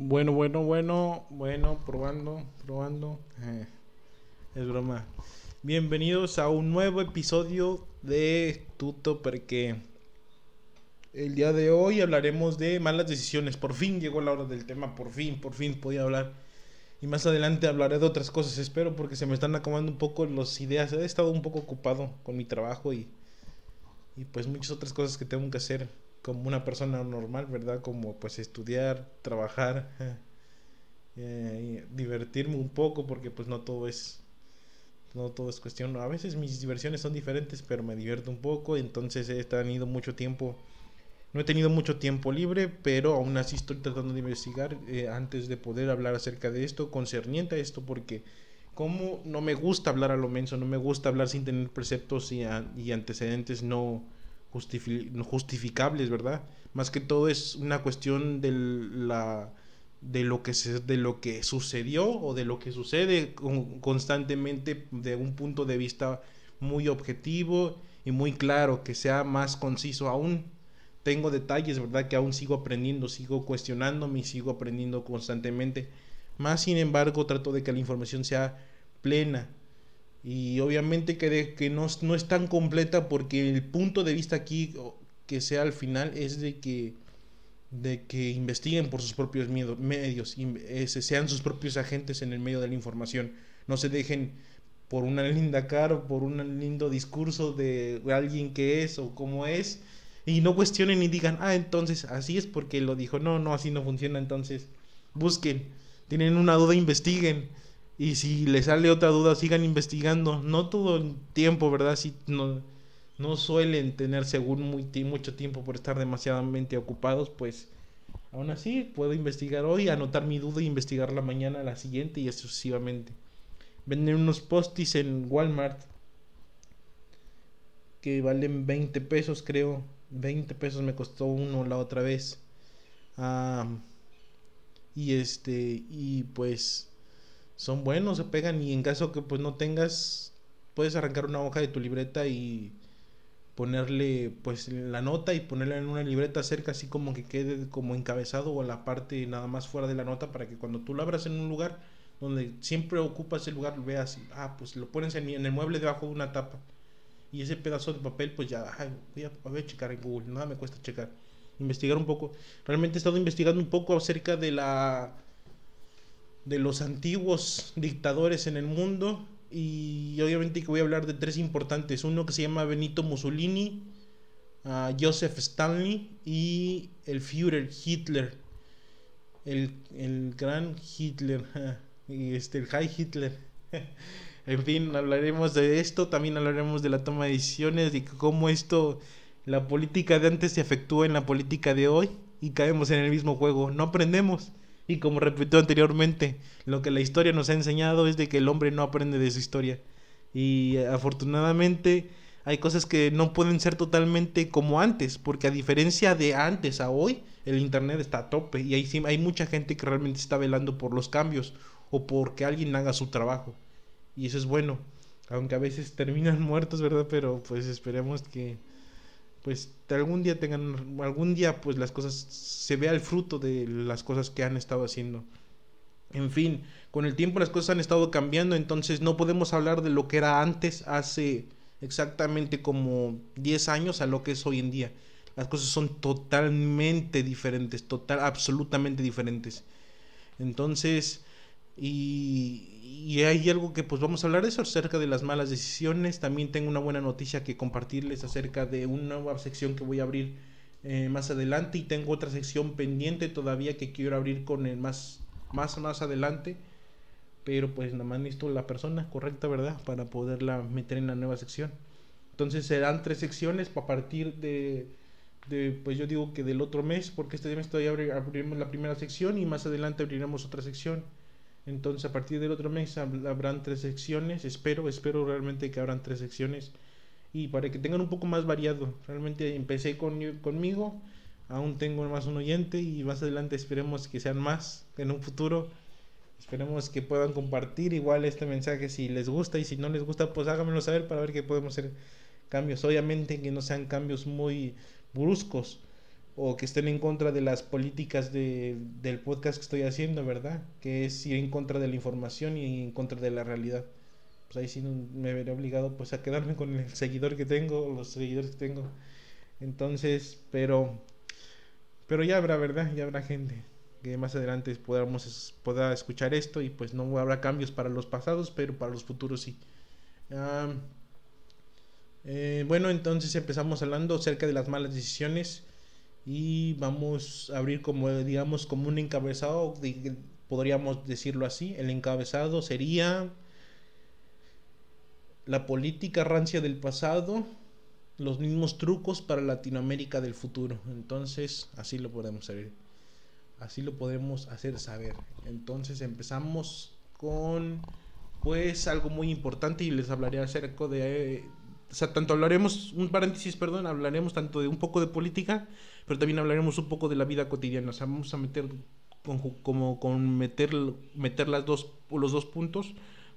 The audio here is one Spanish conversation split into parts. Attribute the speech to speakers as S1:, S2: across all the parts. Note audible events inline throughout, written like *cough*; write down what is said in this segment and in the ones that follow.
S1: Bueno, bueno, bueno, bueno, probando, probando. *laughs* Es broma. Bienvenidos a un nuevo episodio de Tuto porque el día de hoy hablaremos de malas decisiones. Por fin llegó la hora del tema, por fin, por fin podía hablar. Y más adelante hablaré de otras cosas, espero, porque se me están acabando un poco las ideas. He estado un poco ocupado con mi trabajo y, y pues muchas otras cosas que tengo que hacer como una persona normal, ¿verdad? Como pues estudiar, trabajar, *laughs* eh, divertirme un poco, porque pues no todo es no todo es cuestión. A veces mis diversiones son diferentes, pero me divierto un poco. Entonces he tenido mucho tiempo. No he tenido mucho tiempo libre, pero aún así estoy tratando de investigar eh, antes de poder hablar acerca de esto, concerniente a esto, porque como no me gusta hablar a lo menso, no me gusta hablar sin tener preceptos y, y antecedentes no, justificables, ¿verdad? Más que todo es una cuestión de la de lo que de lo que sucedió o de lo que sucede constantemente de un punto de vista muy objetivo y muy claro, que sea más conciso aún. Tengo detalles, ¿verdad? Que aún sigo aprendiendo, sigo cuestionándome y sigo aprendiendo constantemente. Más sin embargo, trato de que la información sea plena, y obviamente que, que no, no, es tan completa porque el punto de vista aquí que sea al final es de que, de que investiguen por sus propios medios, sean sus propios agentes en el medio de la información. No se dejen por una linda cara o por un lindo discurso de alguien que es o cómo es y no cuestionen y digan, ah, entonces así es porque lo dijo. No, no, así no funciona. Entonces busquen, tienen una duda, investiguen y si les sale otra duda, sigan investigando. No todo el tiempo, ¿verdad? Si no, no suelen tener según muy, mucho tiempo por estar demasiadamente ocupados, pues aún así puedo investigar hoy, anotar mi duda y investigarla mañana, la siguiente y sucesivamente. Venden unos postis en Walmart que valen 20 pesos, creo. 20 pesos me costó uno la otra vez. Ah, y este, y pues son buenos, se pegan y en caso que pues no tengas, puedes arrancar una hoja de tu libreta y ponerle pues la nota y ponerla en una libreta cerca así como que quede como encabezado o la parte nada más fuera de la nota para que cuando tú lo abras en un lugar donde siempre ocupas el lugar veas, ah pues lo pones en, el mueble debajo de una tapa y ese pedazo de papel pues ya voy, a, voy a checar en Google, nada me cuesta checar, investigar un poco, realmente he estado investigando un poco acerca de la de los antiguos dictadores en el mundo y obviamente que voy a hablar de tres importantes. Uno que se llama Benito Mussolini, uh, Joseph Stalin y el Führer Hitler. El, el gran Hitler. *laughs* y este, el High Hitler. *laughs* en fin, hablaremos de esto. También hablaremos de la toma de decisiones, y cómo esto, la política de antes se efectúa en la política de hoy y caemos en el mismo juego. No aprendemos. Y como repitió anteriormente, lo que la historia nos ha enseñado es de que el hombre no aprende de su historia. Y afortunadamente hay cosas que no pueden ser totalmente como antes, porque a diferencia de antes a hoy, el Internet está a tope y hay, hay mucha gente que realmente está velando por los cambios o porque alguien haga su trabajo. Y eso es bueno, aunque a veces terminan *laughs* muertos, ¿verdad? Pero pues esperemos que pues algún día tengan, algún día pues las cosas, se vea el fruto de las cosas que han estado haciendo. En fin, con el tiempo las cosas han estado cambiando, entonces no podemos hablar de lo que era antes, hace exactamente como 10 años a lo que es hoy en día. Las cosas son totalmente diferentes, total, absolutamente diferentes. Entonces, y, y hay algo que pues vamos a hablar de eso acerca de las malas decisiones. También tengo una buena noticia que compartirles acerca de una nueva sección que voy a abrir eh, más adelante y tengo otra sección pendiente todavía que quiero abrir con el más más más adelante. Pero pues nada más necesito la persona correcta, ¿verdad? Para poderla meter en la nueva sección. Entonces serán tres secciones a partir de, de pues yo digo que del otro mes, porque este mes todavía abriremos la primera sección y más adelante abriremos otra sección. Entonces a partir del otro mes habrán tres secciones, espero, espero realmente que habrán tres secciones y para que tengan un poco más variado. Realmente empecé con, conmigo, aún tengo más un oyente y más adelante esperemos que sean más en un futuro. Esperemos que puedan compartir igual este mensaje si les gusta y si no les gusta pues háganmelo saber para ver que podemos hacer cambios. Obviamente que no sean cambios muy bruscos o que estén en contra de las políticas de, del podcast que estoy haciendo, ¿verdad? Que es ir en contra de la información y en contra de la realidad. Pues ahí sí me veré obligado pues a quedarme con el seguidor que tengo, los seguidores que tengo. Entonces, pero pero ya habrá, ¿verdad? Ya habrá gente que más adelante podamos pueda escuchar esto y pues no habrá cambios para los pasados, pero para los futuros sí. Eh, bueno, entonces empezamos hablando acerca de las malas decisiones y vamos a abrir como digamos como un encabezado, podríamos decirlo así. El encabezado sería la política rancia del pasado, los mismos trucos para Latinoamérica del futuro. Entonces, así lo podemos saber. Así lo podemos hacer saber. Entonces, empezamos con pues algo muy importante y les hablaré acerca de o sea, tanto hablaremos, un paréntesis, perdón, hablaremos tanto de un poco de política, pero también hablaremos un poco de la vida cotidiana. O sea, vamos a meter como con meter, meter las dos, los dos puntos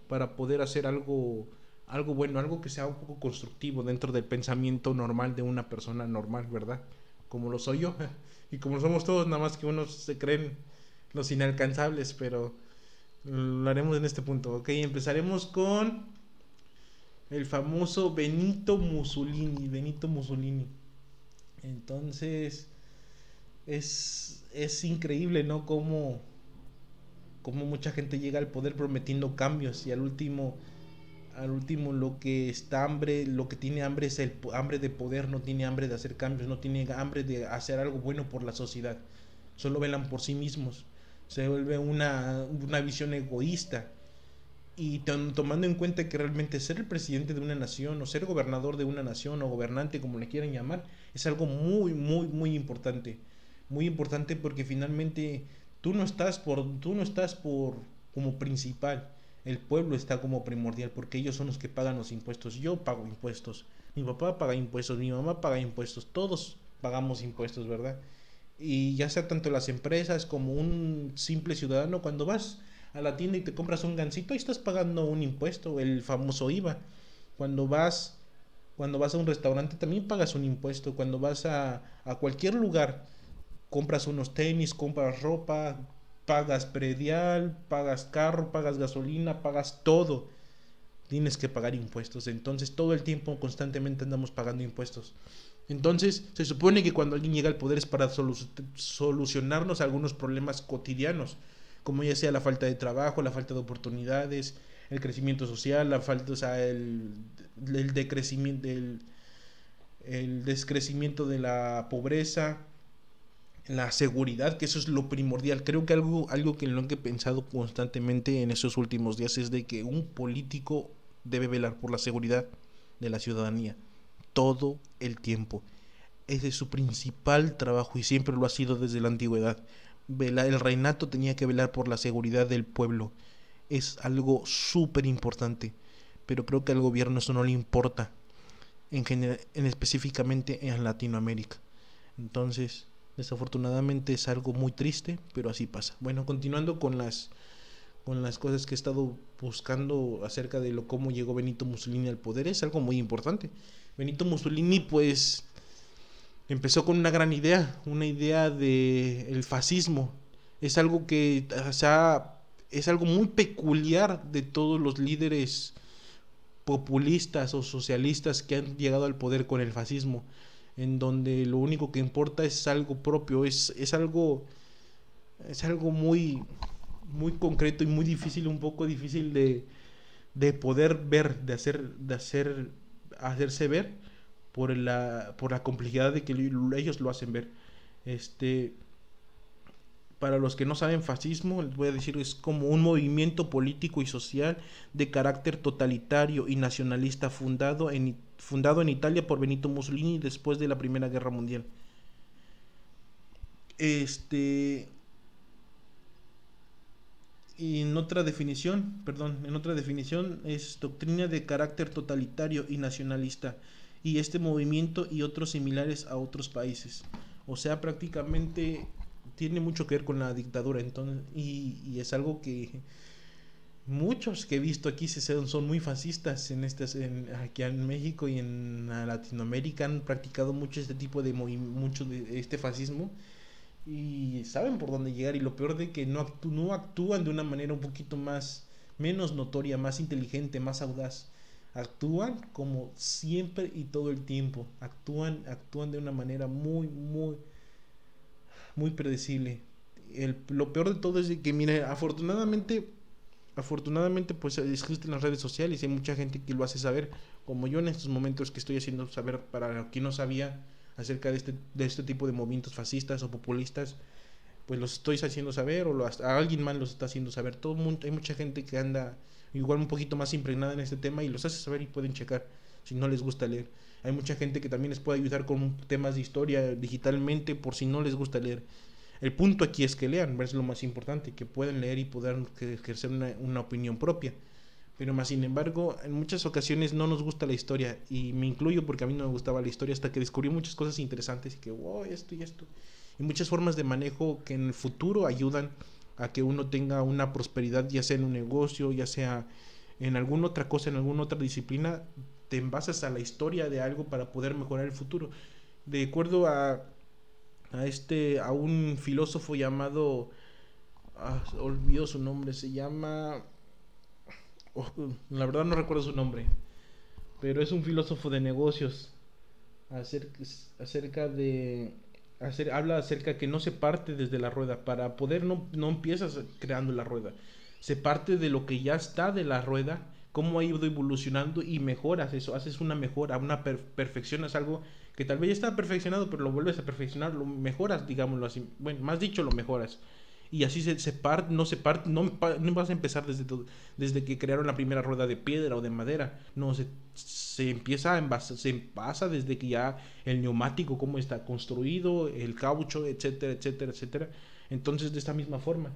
S1: para poder hacer algo, algo bueno, algo que sea un poco constructivo dentro del pensamiento normal de una persona normal, ¿verdad? Como lo soy yo. *laughs* Y como somos todos, nada más que unos se creen los inalcanzables, pero lo haremos en este punto. Ok, empezaremos con el famoso Benito Mussolini, Benito Mussolini. Entonces, es, es increíble, ¿no? Cómo, cómo mucha gente llega al poder prometiendo cambios y al último, al último lo que está hambre, lo que tiene hambre es el hambre de poder, no tiene hambre de hacer cambios, no tiene hambre de hacer algo bueno por la sociedad. Solo velan por sí mismos. Se vuelve una, una visión egoísta y tomando en cuenta que realmente ser el presidente de una nación o ser gobernador de una nación o gobernante como le quieran llamar es algo muy muy muy importante. Muy importante porque finalmente tú no estás por tú no estás por como principal. El pueblo está como primordial porque ellos son los que pagan los impuestos. Yo pago impuestos. Mi papá paga impuestos. Mi mamá paga impuestos. Todos pagamos impuestos verdad y ya sea tanto las empresas como un simple ciudadano cuando vas a la tienda y te compras un gansito, y estás pagando un impuesto, el famoso IVA. Cuando vas, cuando vas a un restaurante también pagas un impuesto. Cuando vas a, a cualquier lugar, compras unos tenis, compras ropa, pagas predial, pagas carro, pagas gasolina, pagas todo. Tienes que pagar impuestos. Entonces todo el tiempo constantemente andamos pagando impuestos. Entonces se supone que cuando alguien llega al poder es para solucionarnos algunos problemas cotidianos como ya sea la falta de trabajo, la falta de oportunidades, el crecimiento social, la falta, o sea, el, decrecimiento, el, descrecimiento de la pobreza, la seguridad, que eso es lo primordial. Creo que algo, algo que lo he pensado constantemente en esos últimos días es de que un político debe velar por la seguridad de la ciudadanía todo el tiempo. Ese es su principal trabajo y siempre lo ha sido desde la antigüedad el reinato tenía que velar por la seguridad del pueblo. Es algo súper importante, pero creo que al gobierno eso no le importa, en, en específicamente en Latinoamérica. Entonces, desafortunadamente es algo muy triste, pero así pasa. Bueno, continuando con las con las cosas que he estado buscando acerca de lo cómo llegó Benito Mussolini al poder, es algo muy importante. Benito Mussolini pues empezó con una gran idea, una idea de fascismo. Es algo que, es algo muy peculiar de todos los líderes populistas o socialistas que han llegado al poder con el fascismo, en donde lo único que importa es algo propio, es, es algo es algo muy muy concreto y muy difícil, un poco difícil de, de poder ver, de hacer de hacer hacerse ver por la, por la complejidad de que ellos lo hacen ver. Este, para los que no saben fascismo, les voy a decir, es como un movimiento político y social de carácter totalitario y nacionalista fundado en, fundado en Italia por Benito Mussolini después de la Primera Guerra Mundial. Este y en otra definición, perdón, en otra definición es doctrina de carácter totalitario y nacionalista y este movimiento y otros similares a otros países. O sea, prácticamente tiene mucho que ver con la dictadura entonces, y, es algo que muchos que he visto aquí se son muy fascistas en estas en, aquí en México y en Latinoamérica han practicado mucho este tipo de mucho de este fascismo y saben por dónde llegar y lo peor de que no, no actúan de una manera un poquito más menos notoria, más inteligente, más audaz. Actúan como siempre y todo el tiempo. Actúan, actúan de una manera muy, muy, muy predecible. El, lo peor de todo es que, mire, afortunadamente afortunadamente pues existen las redes sociales y hay mucha gente que lo hace saber, como yo en estos momentos que estoy haciendo saber para quien no sabía acerca de este, de este tipo de movimientos fascistas o populistas, pues los estoy haciendo saber o a alguien más los está haciendo saber. Todo mundo, hay mucha gente que anda igual un poquito más impregnada en este tema y los hace saber y pueden checar si no les gusta leer. Hay mucha gente que también les puede ayudar con temas de historia digitalmente por si no les gusta leer. El punto aquí es que lean, es lo más importante, que puedan leer y puedan ejercer una, opinión propia. Pero más sin embargo, en muchas ocasiones no nos gusta la historia y me incluyo porque a mí no me gustaba la historia hasta que descubrí muchas cosas interesantes y que, wow, esto y esto. Y muchas formas de manejo que en el futuro ayudan a que uno tenga una prosperidad, ya sea en un negocio, ya sea en alguna otra cosa, en alguna otra disciplina, te envasas a la historia de algo para poder mejorar el futuro. De acuerdo a a este a un filósofo llamado ah, olvido su nombre se llama oh, la verdad no recuerdo su nombre pero es un filósofo de negocios acerca de hacer, habla acerca que no se parte desde la rueda para poder no, no empiezas creando la rueda se parte de lo que ya está de la rueda cómo ha ido evolucionando y mejoras eso haces una mejora una perfección es algo que tal vez ya está perfeccionado, pero lo vuelves a perfeccionar, lo mejoras, digámoslo así. Bueno, más dicho, lo mejoras. Y así se, se parte, no se parte, no, no, vas a empezar desde, desde que crearon la primera rueda de piedra o de madera. No, se, se empieza a se pasa desde que ya el neumático, cómo está construido, el caucho, etcétera, etcétera, etcétera. Entonces, de esta misma forma.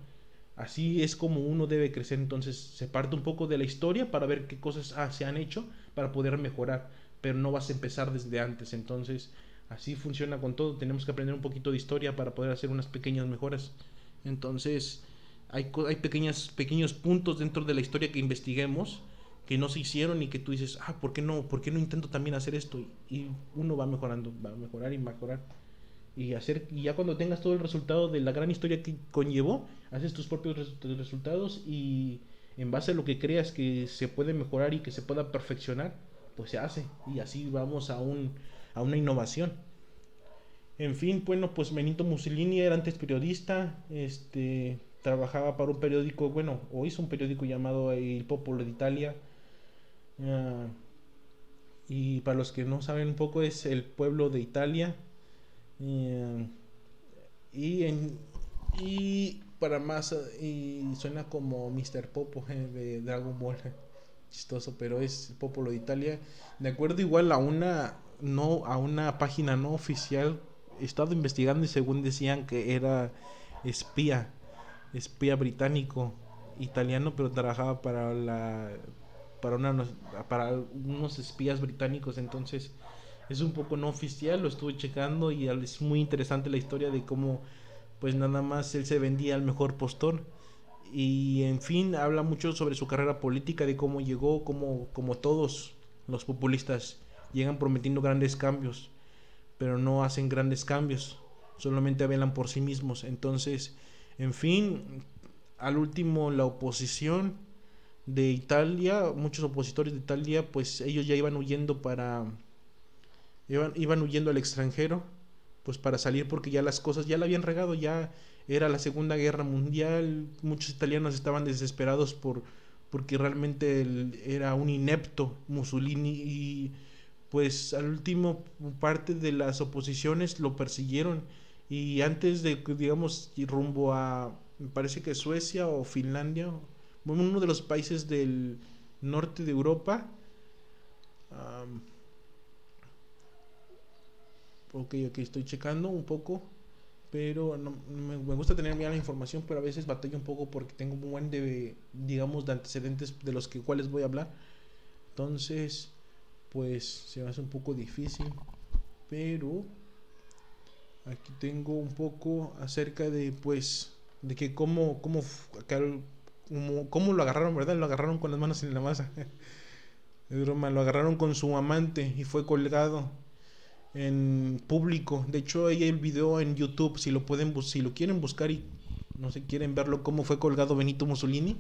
S1: Así es como uno debe crecer. Entonces, se parte un poco de la historia para ver qué cosas ah, se han hecho para poder mejorar pero no vas a empezar desde antes. Entonces, así funciona con todo. Tenemos que aprender un poquito de historia para poder hacer unas pequeñas mejoras. Entonces, hay, hay pequeñas, pequeños puntos dentro de la historia que investiguemos que no se hicieron y que tú dices, ah, ¿por qué no? ¿Por qué no intento también hacer esto? Y uno va mejorando, va a mejorar y mejorar. Y, hacer, y ya cuando tengas todo el resultado de la gran historia que conllevó, haces tus propios resultados y en base a lo que creas que se puede mejorar y que se pueda perfeccionar, pues se hace y así vamos a, un, a una innovación. En fin, bueno, pues Benito Mussolini era antes periodista, este, trabajaba para un periódico, bueno, o hizo un periódico llamado El Popolo de Italia. Ah, y para los que no saben un poco, es el pueblo de Italia. Eh, y, en, y para más, y suena como Mr. Popo eh, de Dragon Ball *laughs* chistoso, pero es el Popolo de Italia. De acuerdo igual a una no a una página no oficial, estado investigando y según decían que era espía, espía británico, italiano, pero trabajaba para la para una para unos espías británicos, entonces es un poco no oficial, lo estuve checando y es muy interesante la historia de cómo pues nada más él se vendía al mejor postor. Y en fin habla mucho sobre su carrera política, de cómo llegó, como, como todos los populistas llegan prometiendo grandes cambios, pero no hacen grandes cambios, solamente velan por sí mismos. Entonces, en fin, al último la oposición de Italia, muchos opositores de Italia, pues ellos ya iban huyendo para iban, iban huyendo al extranjero, pues para salir porque ya las cosas ya la habían regado, ya era la Segunda Guerra Mundial, muchos italianos estaban desesperados por porque realmente era un inepto Mussolini y pues al último parte de las oposiciones lo persiguieron y antes de digamos rumbo a me parece que Suecia o Finlandia uno de los países del norte de Europa ok ok estoy checando un poco pero no, me, gusta tener bien la información, pero a veces batallo un poco porque tengo un buen de, digamos, de antecedentes de los que cuales voy a hablar. Entonces, pues se hace un poco difícil, pero aquí tengo un poco acerca de, pues, de que cómo, cómo ¿Cómo lo agarraron, verdad? Lo agarraron con las manos en la masa. *laughs* Es broma, lo agarraron con su amante y fue colgado en público. De hecho, hay el video en YouTube, si lo pueden si lo quieren buscar y no sé, quieren verlo cómo fue colgado Benito Mussolini.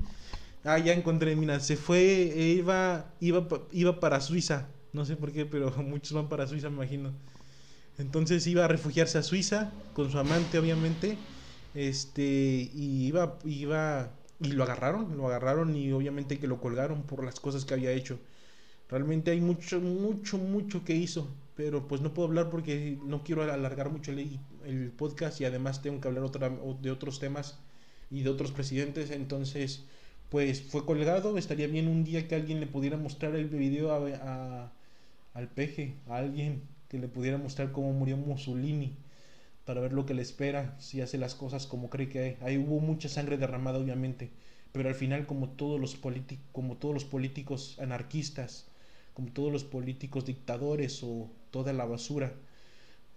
S1: Ah, ya encontré, mira, se fue, eh, iba, iba, iba para Suiza. No sé por qué, pero *laughs* muchos van para Suiza, me imagino. Entonces iba a refugiarse a Suiza con su amante, obviamente. Este, y iba, iba, y lo agarraron, lo agarraron y obviamente que lo colgaron por las cosas que había hecho. Realmente hay mucho, mucho, mucho que hizo, pero pues no puedo hablar porque no quiero alargar mucho el, el podcast y además tengo que hablar otra, de otros temas y de otros presidentes. Entonces, pues fue colgado. Estaría bien un día que alguien le pudiera mostrar el video a, al peje, a alguien que le pudiera mostrar cómo murió Mussolini para ver lo que le espera si hace las cosas como cree que hay. Ahí hubo mucha sangre derramada, obviamente, pero al final, como todos los, como todos los políticos anarquistas, como todos los políticos dictadores o toda la basura,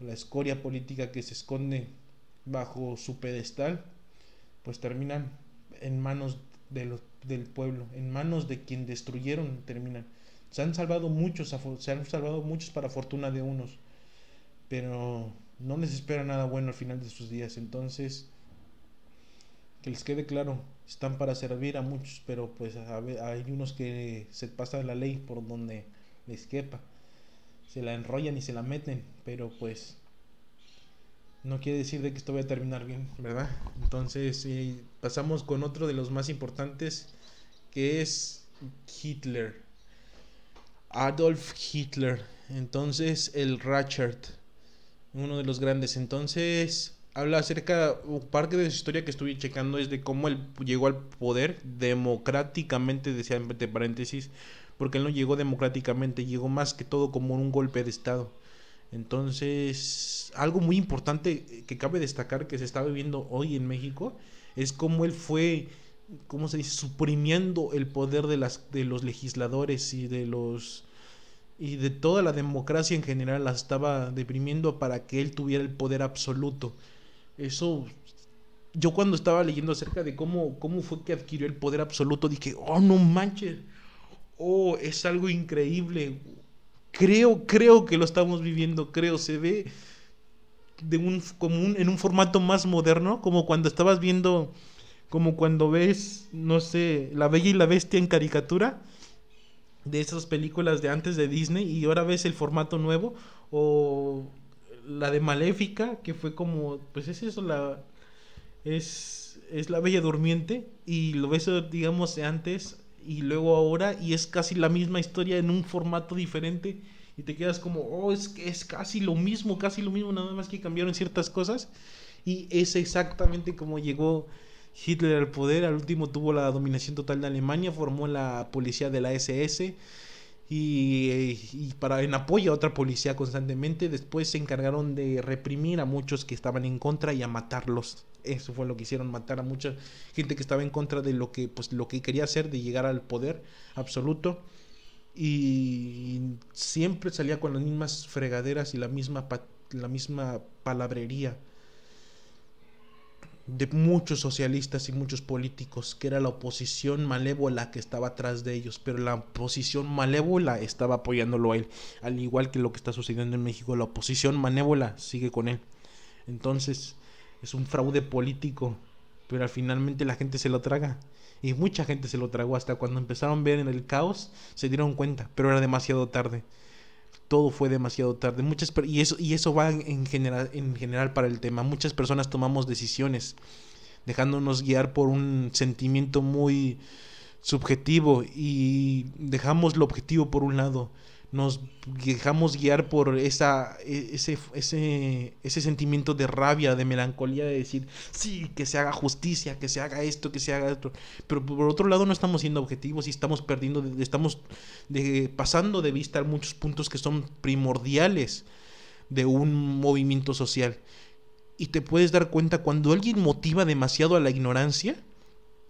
S1: la escoria política que se esconde bajo su pedestal, pues terminan en manos de del pueblo, en manos de quien destruyeron, terminan. Se han salvado muchos, se han salvado muchos para fortuna de unos, pero no les espera nada bueno al final de sus días. Entonces, que les quede claro, están para servir a muchos, pero pues hay unos que se pasan la ley por donde les quepa. Se la enrollan y se la meten, pero pues no quiere decir de que esto vaya a terminar bien, ¿verdad? Entonces pasamos con otro de los más importantes, que es Hitler. Adolf Hitler. Entonces el Ratchet, uno de los grandes. Entonces habla acerca, parte de su historia que estuve checando es de cómo él llegó al poder democráticamente, decía entre paréntesis, porque él no llegó democráticamente, llegó más que todo como un golpe de Estado. Entonces, algo muy importante que cabe destacar que se está viviendo hoy en México es cómo él fue, ¿cómo se dice?, suprimiendo el poder de, las, de los legisladores y de los y de toda la democracia en general la estaba deprimiendo para que él tuviera el poder absoluto. Eso yo cuando estaba leyendo acerca de cómo, cómo fue que adquirió el poder absoluto, dije, oh, no manches, oh, es algo increíble. Creo, creo que lo estamos viviendo, creo, se ve de un, como en un formato más moderno, como cuando estabas viendo, como cuando ves, no sé, La Bella y la Bestia en caricatura, de esas películas de antes de Disney, y ahora ves el formato nuevo, o la de Maléfica, que fue como, pues es eso, la, es, es la Bella Durmiente, y lo ves, digamos, de antes y luego ahora y es casi la misma historia en un formato diferente y te quedas como, oh, es, es casi lo mismo, casi lo mismo, nada más que cambiaron ciertas cosas y es exactamente como llegó Hitler al poder, al último tuvo la dominación total de Alemania, formó la policía de la SS y, y, para en apoyo a otra policía constantemente. Después se encargaron de reprimir a muchos que estaban en contra y a matarlos. Eso fue lo que hicieron, matar a mucha gente que estaba en contra de lo que, pues, lo que quería hacer, de llegar al poder absoluto. Y siempre salía con las mismas fregaderas y la misma, la misma palabrería de muchos socialistas y muchos políticos, que era la oposición malévola que estaba atrás de ellos, pero la oposición malévola estaba apoyándolo a él, al igual que lo que está sucediendo en México, la oposición malévola sigue con él. Entonces, es un fraude político, pero finalmente la gente se lo traga. Y mucha gente se lo tragó hasta cuando empezaron a ver en el caos, se dieron cuenta, pero era demasiado tarde todo fue demasiado tarde. Muchas y eso y eso va en general en general para el tema. Muchas personas tomamos decisiones dejándonos guiar por un sentimiento muy subjetivo y dejamos lo objetivo por un lado nos dejamos guiar por esa, e, ese, ese, ese sentimiento de rabia, de melancolía, de decir, sí, que se haga justicia, que se haga esto, que se haga esto. Pero por otro lado no estamos siendo objetivos y estamos perdiendo, estamos de, pasando de vista muchos puntos que son primordiales de un movimiento social. Y te puedes dar cuenta cuando alguien motiva demasiado a la ignorancia,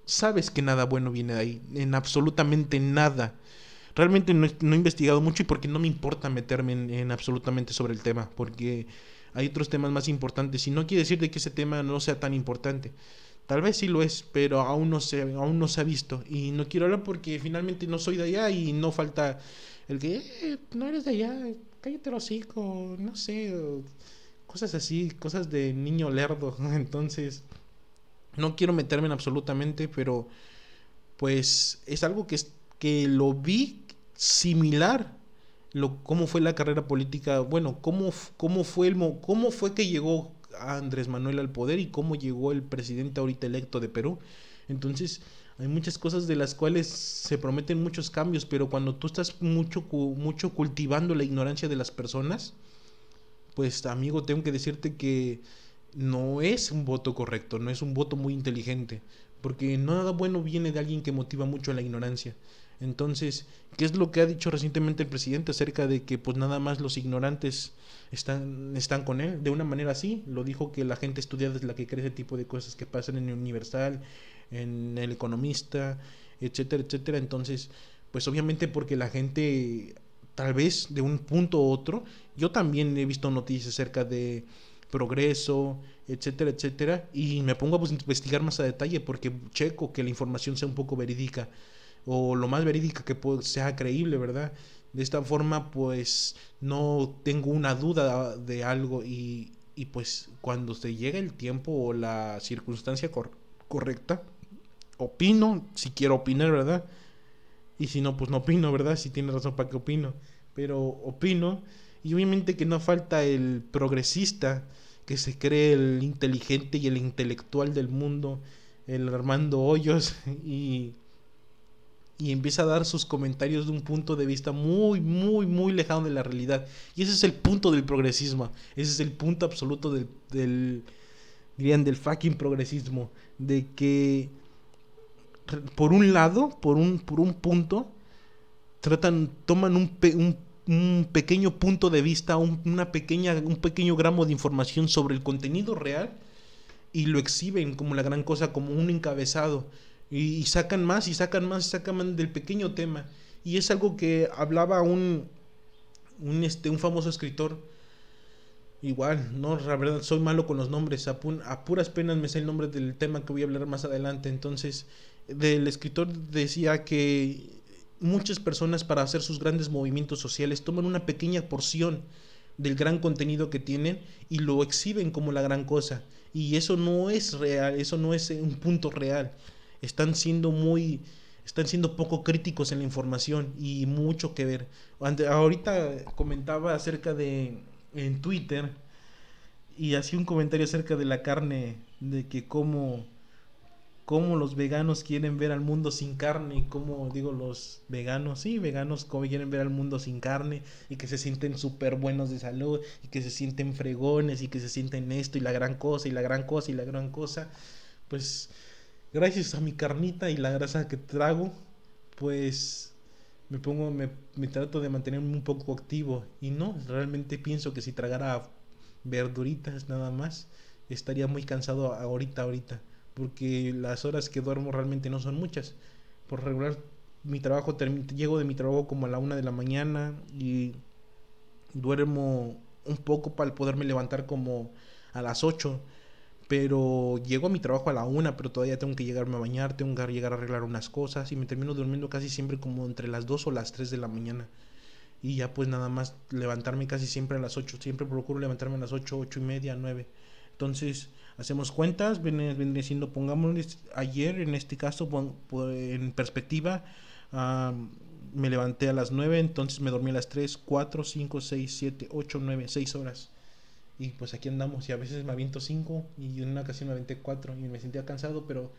S1: sabes que nada bueno viene de ahí, en absolutamente nada. Realmente no, he investigado mucho y porque no me importa meterme en, absolutamente sobre el tema, porque hay otros temas más importantes y no quiere decir de que ese tema no sea tan importante. Tal vez sí lo es, pero aún no se, aún no se ha visto. Y no quiero hablar porque finalmente no soy de allá y no falta el que, eh, no eres de allá, cállate el hocico, no sé, cosas así, cosas de niño lerdo. *laughs* Entonces, no quiero meterme en absolutamente, pero pues es algo que, que lo vi similar lo, cómo fue la carrera política, bueno, cómo, cómo, fue el, cómo fue que llegó Andrés Manuel al poder y cómo llegó el presidente ahorita electo de Perú. Entonces, hay muchas cosas de las cuales se prometen muchos cambios, pero cuando tú estás mucho, mucho cultivando la ignorancia de las personas, pues amigo, tengo que decirte que no es un voto correcto, no es un voto muy inteligente, porque nada bueno viene de alguien que motiva mucho la ignorancia. Entonces, ¿qué es lo que ha dicho recientemente el presidente acerca de que pues nada más los ignorantes están, están con él? De una manera así, lo dijo que la gente estudiada es la que cree ese tipo de cosas que pasan en el Universal, en el Economista, etcétera, etcétera. Entonces, pues obviamente porque la gente, tal vez de un punto u otro, yo también he visto noticias acerca de progreso, etcétera, etcétera, y me pongo a investigar más a detalle porque checo que la información sea un poco verídica o lo más verídica que sea creíble, ¿verdad? De esta forma, pues no tengo una duda de algo y, y pues cuando se llega el tiempo o la circunstancia correcta, opino, si quiero opinar, ¿verdad? Y si no, pues no opino, ¿verdad? Si tiene razón para que opino. Pero opino. Y obviamente que no falta el progresista que se cree el inteligente y el intelectual del mundo, el Armando Hoyos, *laughs* y y empieza a dar sus comentarios de un punto de vista muy, muy, muy lejano de la realidad. Y ese es el punto del progresismo. Ese es el punto absoluto del, del dirían, del fucking progresismo. De que, por un lado, por un, por un punto, tratan, toman un, un, un pequeño punto de vista, un, una pequeña, un pequeño gramo de información sobre el contenido real y lo exhiben como la gran cosa, como un encabezado y, sacan más y sacan más y sacan más del pequeño tema. Y es algo que hablaba un, un, este, un famoso escritor. Igual, no, la verdad, soy malo con los nombres. A, a puras penas me sé el nombre del tema que voy a hablar más adelante. Entonces, del escritor decía que muchas personas para hacer sus grandes movimientos sociales toman una pequeña porción del gran contenido que tienen y lo exhiben como la gran cosa. Y eso no es real, eso no es un punto real están siendo muy están siendo poco críticos en la información y mucho que ver. Ahorita comentaba acerca de en Twitter y hacía un comentario acerca de la carne, de que cómo, cómo los veganos quieren ver al mundo sin carne, como digo los veganos, sí, veganos como quieren ver al mundo sin carne y que se sienten súper buenos de salud y que se sienten fregones y que se sienten esto y la gran cosa y la gran cosa y la gran cosa, pues gracias a mi carnita y la grasa que trago, pues me pongo, me, me, trato de mantenerme un poco activo. Y no, realmente pienso que si tragara verduritas nada más, estaría muy cansado ahorita, ahorita. Porque las horas que duermo realmente no son muchas. Por regular, mi trabajo, llego de mi trabajo como a la una de la mañana y duermo un poco para poderme levantar como a las 8 pero llego a mi trabajo a la una, pero todavía tengo que llegarme a bañar, tengo que llegar a arreglar unas cosas y me termino durmiendo casi siempre como entre las 2 o las 3 de la mañana. Y ya pues nada más levantarme casi siempre a las 8, siempre procuro levantarme a las 8, 8 y media, 9. Entonces hacemos cuentas, viene, siendo, pongámosle ayer en este caso, en perspectiva, me levanté a las 9, entonces me dormí a las 3, 4, 5, 6, 7, 8, 9, 6 horas y pues aquí andamos y a veces me aviento cinco y en una ocasión me aventé cuatro y me sentía cansado, pero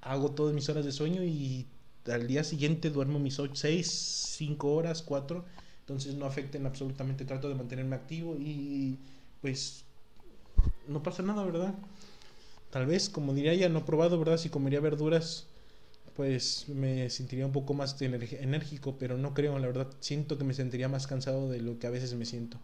S1: hago todas mis horas de sueño y al día siguiente duermo mis seis, cinco horas, cuatro. Entonces no afecten absolutamente, trato de mantenerme activo y pues no pasa nada, ¿verdad? Tal vez, como diría ya, no he probado, ¿verdad? Si comería verduras, pues me sentiría un poco más enérgico, pero no creo, la verdad, siento que me sentiría más cansado de lo que a veces me siento.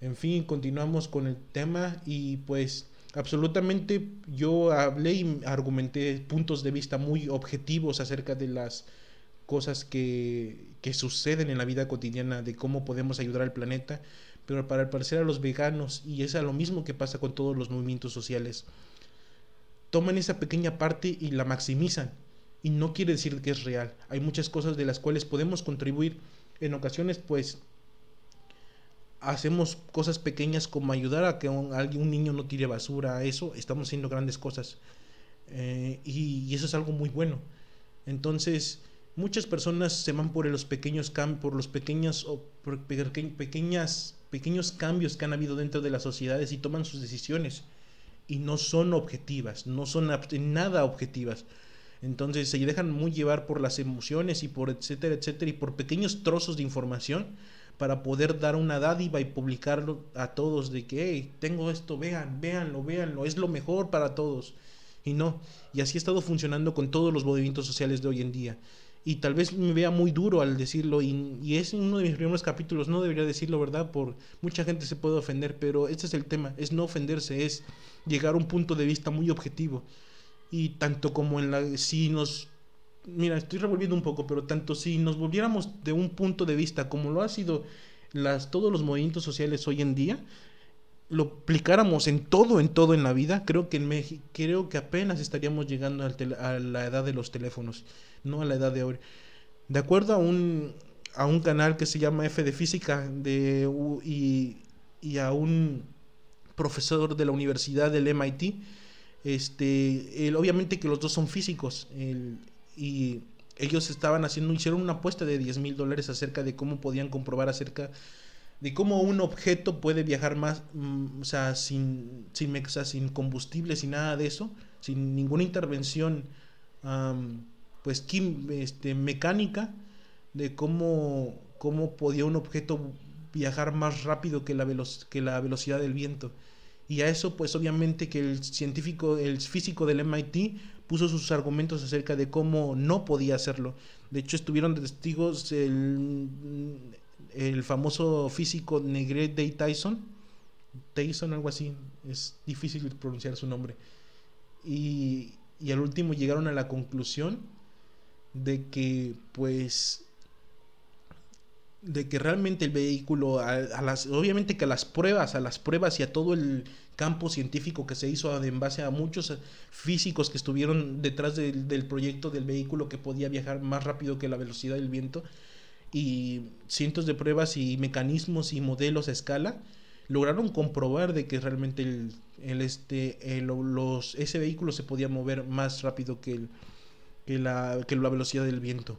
S1: En fin, continuamos con el tema y pues absolutamente yo hablé y argumenté puntos de vista muy objetivos acerca de las cosas que, que suceden en la vida cotidiana, de cómo podemos ayudar al planeta, pero para parecer a los veganos, y es a lo mismo que pasa con todos los movimientos sociales, toman esa pequeña parte y la maximizan. Y no quiere decir que es real. Hay muchas cosas de las cuales podemos contribuir. En ocasiones, pues, hacemos cosas pequeñas como ayudar a que un, un niño no tire basura. Eso, estamos haciendo grandes cosas. Eh, y, eso es algo muy bueno. Entonces, muchas personas se van por los pequeños por los pequeños, pequeñas, pequeños cambios que han habido dentro de las sociedades y toman sus decisiones y no son objetivas, no son nada objetivas. Entonces se dejan muy llevar por las emociones y por etcétera, etcétera, y por pequeños trozos de información para poder dar una dádiva y publicarlo a todos de que, hey, tengo esto, vean, véanlo, véanlo, es lo mejor para todos. Y no, y así ha estado funcionando con todos los movimientos sociales de hoy en día. Y tal vez me vea muy duro al decirlo, y, y es uno de mis primeros capítulos, no debería decirlo, ¿verdad? Por mucha gente se puede ofender, pero este es el tema, es no ofenderse, es llegar a un punto de vista muy objetivo. Y tanto como en la... Si nos... Mira, estoy revolviendo un poco, pero tanto si nos volviéramos de un punto de vista como lo ha sido las, todos los movimientos sociales hoy en día, lo aplicáramos en todo, en todo en la vida, creo que en México, creo que apenas estaríamos llegando a la edad de los teléfonos, no a la edad de hoy. De acuerdo a un, a un canal que se llama F de Física de, y, y a un profesor de la universidad del MIT. Este, obviamente que los dos son físicos y ellos estaban haciendo, hicieron una apuesta de 10 mil dólares acerca de cómo podían comprobar acerca de cómo un objeto puede viajar más, mm, o sea, sin, sin, sin combustible, sin nada de eso, sin ninguna intervención, pues, quim, este, mecánica, de cómo, cómo podía un objeto viajar más rápido que la, que la velocidad del viento. Y a eso, pues obviamente que el científico, el físico del MIT puso sus argumentos acerca de cómo no podía hacerlo. De hecho, estuvieron testigos el, el famoso físico Negret Day Tyson, Tyson, algo así, es difícil pronunciar su nombre. Y, y al último llegaron a la conclusión de que, pues, de que realmente el vehículo, a, las, obviamente que a las pruebas, a las pruebas y a todo el campo científico que se hizo en base a muchos físicos que estuvieron detrás del proyecto del vehículo que podía viajar más rápido que la velocidad del viento y cientos de pruebas y mecanismos y modelos a escala lograron comprobar de que realmente el, el este los, ese vehículo se podía mover más rápido que, el, que, la, que la velocidad del viento.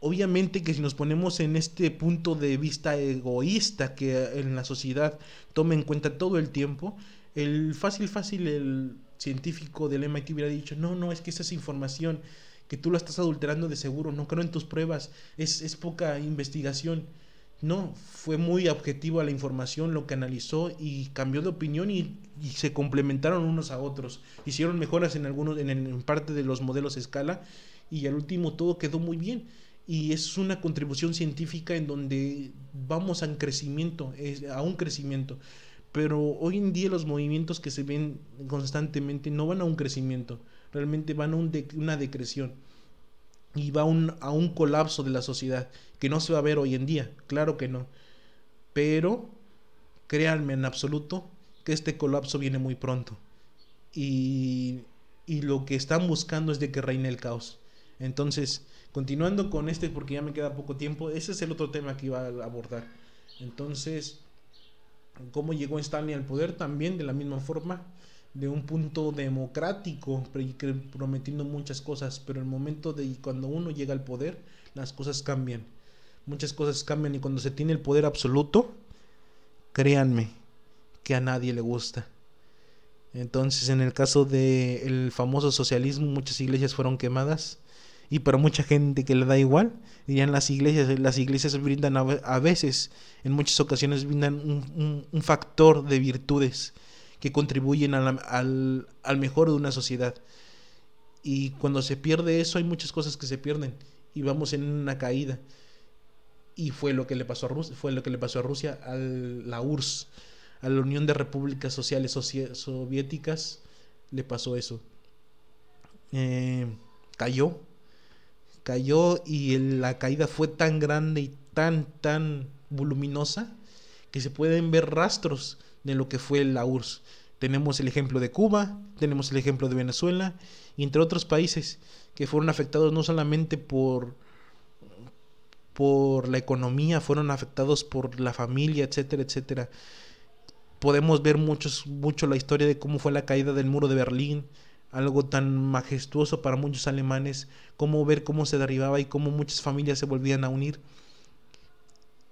S1: Obviamente que si nos ponemos en este punto de vista egoísta que en la sociedad toma en cuenta todo el tiempo, el fácil, fácil, el científico del MIT hubiera dicho, no, no, es que esa es información que tú la estás adulterando de seguro, no creo en tus pruebas, es, es poca investigación. No, fue muy objetivo a la información, lo que analizó y cambió de opinión y, se complementaron unos a otros. Hicieron mejoras en algunos, en, en parte de los modelos a escala y al último todo quedó muy bien y es una contribución científica en donde vamos a un crecimiento, a un crecimiento. Pero hoy en día los movimientos que se ven constantemente no van a un crecimiento, realmente van a una decreción y va a un colapso de la sociedad que no se va a ver hoy en día, claro que no. Pero créanme en absoluto que este colapso viene muy pronto y, y lo que están buscando es de que reine el caos. Entonces, Continuando con este, porque ya me queda poco tiempo, ese es el otro tema que iba a abordar. Entonces, ¿cómo llegó Stanley al poder? También de la misma forma, de un punto democrático, prometiendo muchas cosas, pero el momento de cuando uno llega al poder, las cosas cambian. Muchas cosas cambian y cuando se tiene el poder absoluto, créanme que a nadie le gusta. Entonces, en el caso del famoso socialismo, muchas iglesias fueron quemadas y para mucha gente que le da igual, dirían las iglesias, las iglesias brindan a, veces, en muchas ocasiones brindan un, factor de virtudes que contribuyen al, al mejor de una sociedad. Y cuando se pierde eso hay muchas cosas que se pierden y vamos en una caída. Y fue lo que le pasó a Rusia, fue lo que le pasó a Rusia, a la URSS, a la Unión de Repúblicas Sociales Soviéticas, le pasó eso. Eh, cayó cayó y la caída fue tan grande y tan, tan voluminosa que se pueden ver rastros de lo que fue la URSS. Tenemos el ejemplo de Cuba, tenemos el ejemplo de Venezuela entre otros países que fueron afectados no solamente por por la economía, fueron afectados por la familia, etcétera, etcétera. Podemos ver muchos, mucho la historia de cómo fue la caída del muro de Berlín, algo tan majestuoso para muchos alemanes, cómo ver cómo se derribaba y cómo muchas familias se volvían a unir.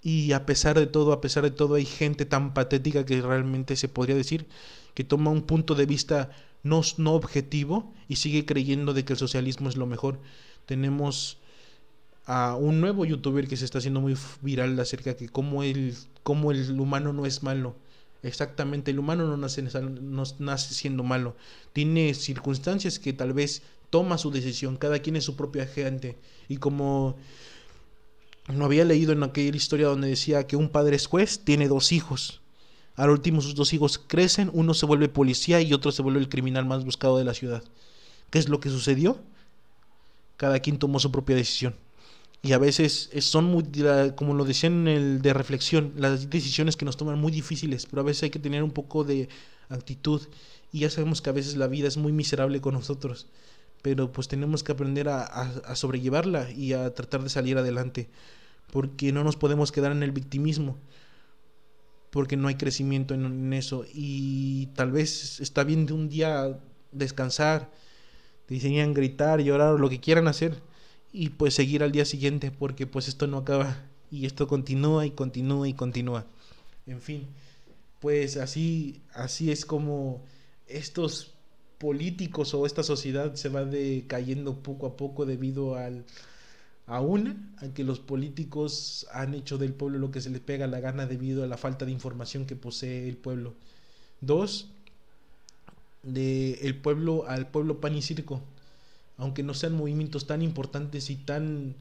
S1: Y a pesar de todo, a pesar de todo, hay gente tan patética que realmente se podría decir que toma un punto de vista no, no objetivo y sigue creyendo de que el socialismo es lo mejor. Tenemos a un nuevo youtuber que se está haciendo muy viral acerca de cómo el, cómo el humano no es malo. Exactamente, el humano no nace, no nace siendo malo. Tiene circunstancias que tal vez toma su decisión. Cada quien es su propio agente. Y como no había leído en aquella historia donde decía que un padre es juez, tiene dos hijos. Al último sus dos hijos crecen, uno se vuelve policía y otro se vuelve el criminal más buscado de la ciudad. ¿Qué es lo que sucedió? Cada quien tomó su propia decisión y a veces son muy, como lo decían en el de reflexión, las decisiones que nos toman muy difíciles, pero a veces hay que tener un poco de actitud y ya sabemos que a veces la vida es muy miserable con nosotros, pero pues tenemos que aprender a, a, sobrellevarla y a tratar de salir adelante, porque no nos podemos quedar en el victimismo, porque no hay crecimiento en, eso y tal vez está bien de un día descansar, diseñan gritar, llorar lo que quieran hacer, y pues seguir al día siguiente porque pues esto no acaba y esto continúa y continúa y continúa. En fin, pues así así es como estos políticos o esta sociedad se va decayendo poco a poco debido al a una, a que los políticos han hecho del pueblo lo que se les pega la gana debido a la falta de información que posee el pueblo. Dos, de el pueblo al pueblo pan y circo aunque no sean movimientos tan importantes y tan,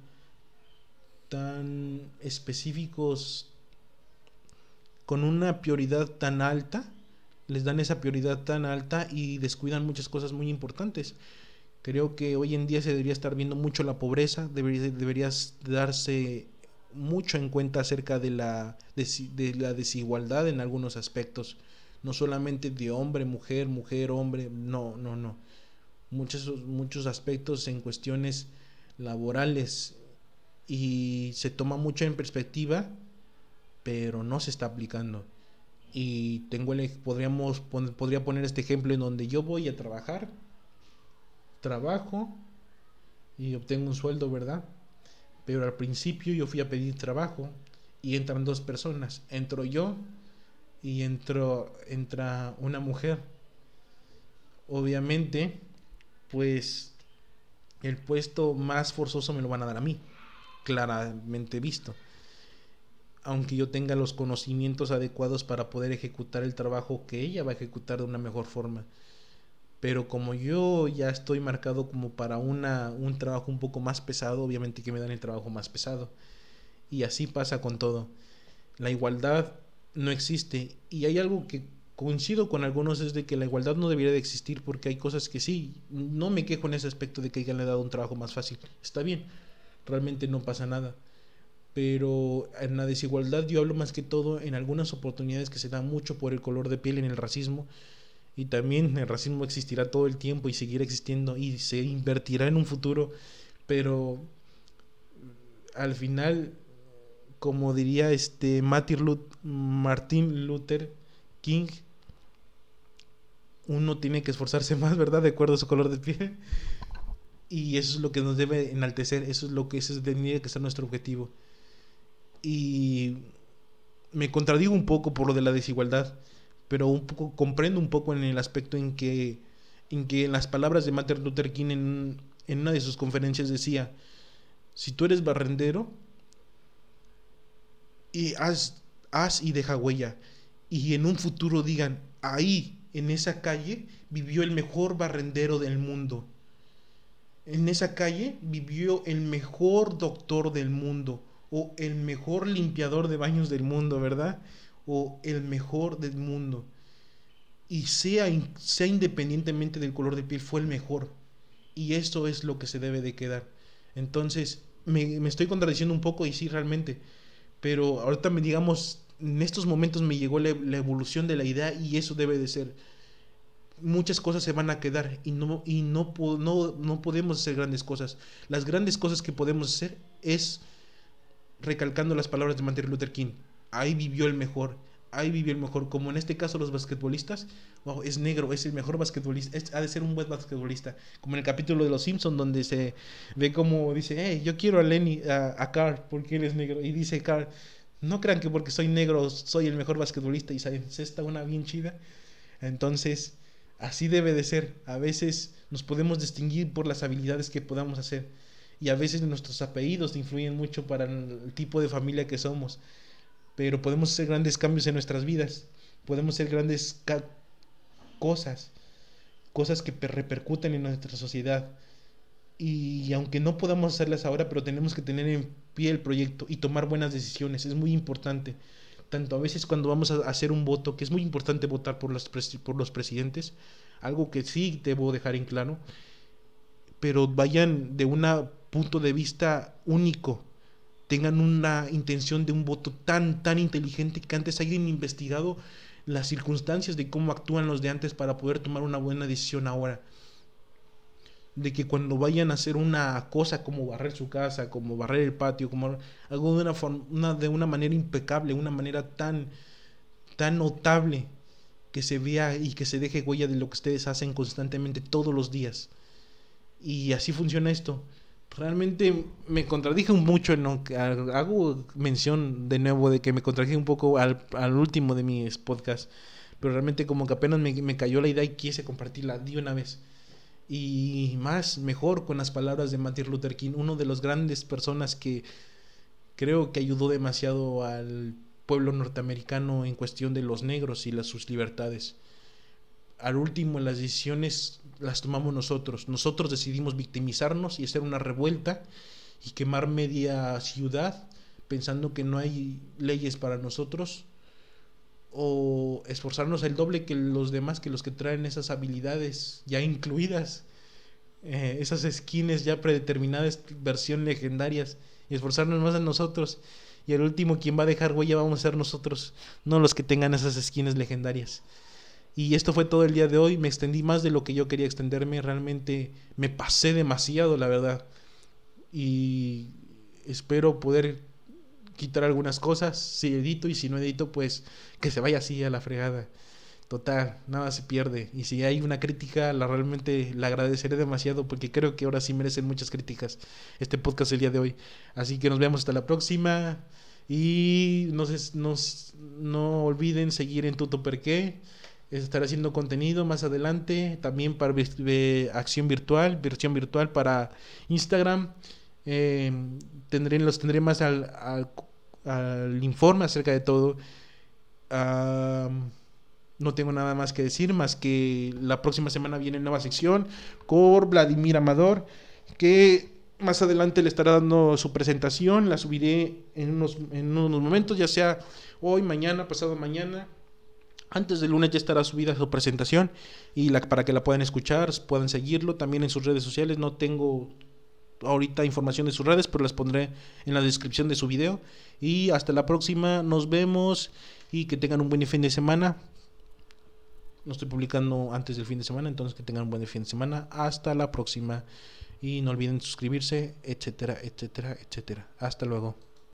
S1: tan específicos, con una prioridad tan alta, les dan esa prioridad tan alta y descuidan muchas cosas muy importantes. Creo que hoy en día se debería estar viendo mucho la pobreza, debería, deberías darse mucho en cuenta acerca de la, de la desigualdad en algunos aspectos, no solamente de hombre, mujer, mujer, hombre, no, no, no muchos, muchos aspectos en cuestiones laborales y se toma mucho en perspectiva, pero no se está aplicando. Y tengo el, podríamos, podría poner este ejemplo en donde yo voy a trabajar, trabajo y obtengo un sueldo, ¿verdad? Pero al principio yo fui a pedir trabajo y entran dos personas. Entro yo y entro, entra una mujer. Obviamente pues el puesto más forzoso me lo van a dar a mí, claramente visto. Aunque yo tenga los conocimientos adecuados para poder ejecutar el trabajo que ella va a ejecutar de una mejor forma. Pero como yo ya estoy marcado como para una, un trabajo un poco más pesado, obviamente que me dan el trabajo más pesado. Y así pasa con todo. La igualdad no existe. Y hay algo que coincido con algunos es de que la igualdad no debería de existir porque hay cosas que sí, no me quejo en ese aspecto de que hayan le dado un trabajo más fácil, está bien, realmente no pasa nada. Pero en la desigualdad yo hablo más que todo en algunas oportunidades que se dan mucho por el color de piel en el racismo y también el racismo existirá todo el tiempo y seguirá existiendo y se invertirá en un futuro, pero al final como diría este Martin Luther King uno tiene que esforzarse más, ¿verdad? De acuerdo a su color de piel. Y eso es lo que nos debe enaltecer, eso es lo que ese tiene que ser nuestro objetivo. Y me contradigo un poco por lo de la desigualdad, pero comprendo un poco en el aspecto en que en que las palabras de Martin Luther King en, en una de sus conferencias decía, si tú eres barrendero, y haz, haz y deja huella, y en un futuro digan, ahí en esa calle vivió el mejor barrendero del mundo. En esa calle vivió el mejor doctor del mundo o el mejor limpiador de baños del mundo, ¿verdad? O el mejor del mundo. Y sea, sea independientemente del color de piel, fue el mejor. Y eso es lo que se debe de quedar. Entonces, me, estoy contradiciendo un poco y sí, realmente. Pero ahorita me digamos, en estos momentos me llegó la, evolución de la idea y eso debe de ser. muchas cosas se van a quedar y no, y no, no, no podemos hacer grandes cosas. Las grandes cosas que podemos hacer es recalcando las palabras de Martin Luther King. Ahí vivió el mejor, ahí vivió el mejor. Como en este caso los basquetbolistas, wow, es negro, es el mejor basquetbolista, ha de ser un buen basquetbolista. Como en el capítulo de Los Simpsons donde se ve como dice, hey, yo quiero a Lenny, a, a Carl, porque él es negro. Y dice Carl, no crean que porque soy negro soy el mejor basquetbolista y se está una bien chida. Entonces, así debe de ser. A veces nos podemos distinguir por las habilidades que podamos hacer. Y a veces nuestros apellidos influyen mucho para el tipo de familia que somos pero podemos hacer grandes cambios en nuestras vidas, podemos hacer grandes cosas, cosas que repercuten en nuestra sociedad. Y aunque no podamos hacerlas ahora, pero tenemos que tener en pie el proyecto y tomar buenas decisiones, es muy importante. Tanto a veces cuando vamos a hacer un voto, que es muy importante votar por los, por los presidentes, algo que sí debo dejar en claro, pero vayan de un punto de vista único, tengan una intención de un voto tan, tan inteligente que antes hayan investigado las circunstancias de cómo actúan los de antes para poder tomar una buena decisión ahora. De que cuando vayan a hacer una cosa como barrer su casa, como barrer el patio, como algo de una, forma, de una manera impecable, una manera tan, tan notable que se vea y que se deje huella de lo que ustedes hacen constantemente todos los días. Y así funciona esto realmente me contradije mucho en lo que hago mención de nuevo de que me contradije un poco al, último de mis podcasts, pero realmente como que apenas me, cayó la idea y quise compartirla de una vez. Y más, mejor con las palabras de Martin Luther King, uno de las grandes personas que creo que ayudó demasiado al pueblo norteamericano en cuestión de los negros y sus libertades. Al último, las decisiones las tomamos nosotros. Nosotros decidimos victimizarnos y hacer una revuelta y quemar media ciudad pensando que no hay leyes para nosotros o esforzarnos el doble que los demás, que los que traen esas habilidades ya incluidas, eh, esas skins ya predeterminadas, versión legendarias, y esforzarnos más en nosotros. Y el último, quien va a dejar huella, vamos a ser nosotros, no los que tengan esas skins legendarias. Y esto fue todo el día de hoy. Me extendí más de lo que yo quería extenderme. Realmente me pasé demasiado, la verdad. Y espero poder quitar algunas cosas. Si edito y si no edito, pues que se vaya así a la fregada. Total, nada se pierde. Y si hay una crítica, la realmente la agradeceré demasiado porque creo que ahora sí merecen muchas críticas este podcast el día de hoy. Así que nos vemos hasta la próxima. Y no, no, no olviden seguir en Tuto Perqué estaré haciendo contenido más adelante también para acción virtual, versión virtual para Instagram. Eh, tendré, los tendré más al, al, informe acerca de todo. no tengo nada más que decir, más que la próxima semana viene nueva sección con Vladimir Amador, que más adelante le estará dando su presentación, la subiré en unos, en unos momentos, ya sea hoy, mañana, pasado mañana antes del lunes ya estará subida su presentación y la, para que la puedan escuchar, puedan seguirlo también en sus redes sociales. No tengo ahorita información de sus redes, pero las pondré en la descripción de su video. Y hasta la próxima, nos vemos y que tengan un buen fin de semana. No estoy publicando antes del fin de semana, entonces que tengan un buen fin de semana. Hasta la próxima y no olviden suscribirse, etcétera, etcétera, etcétera. Hasta luego.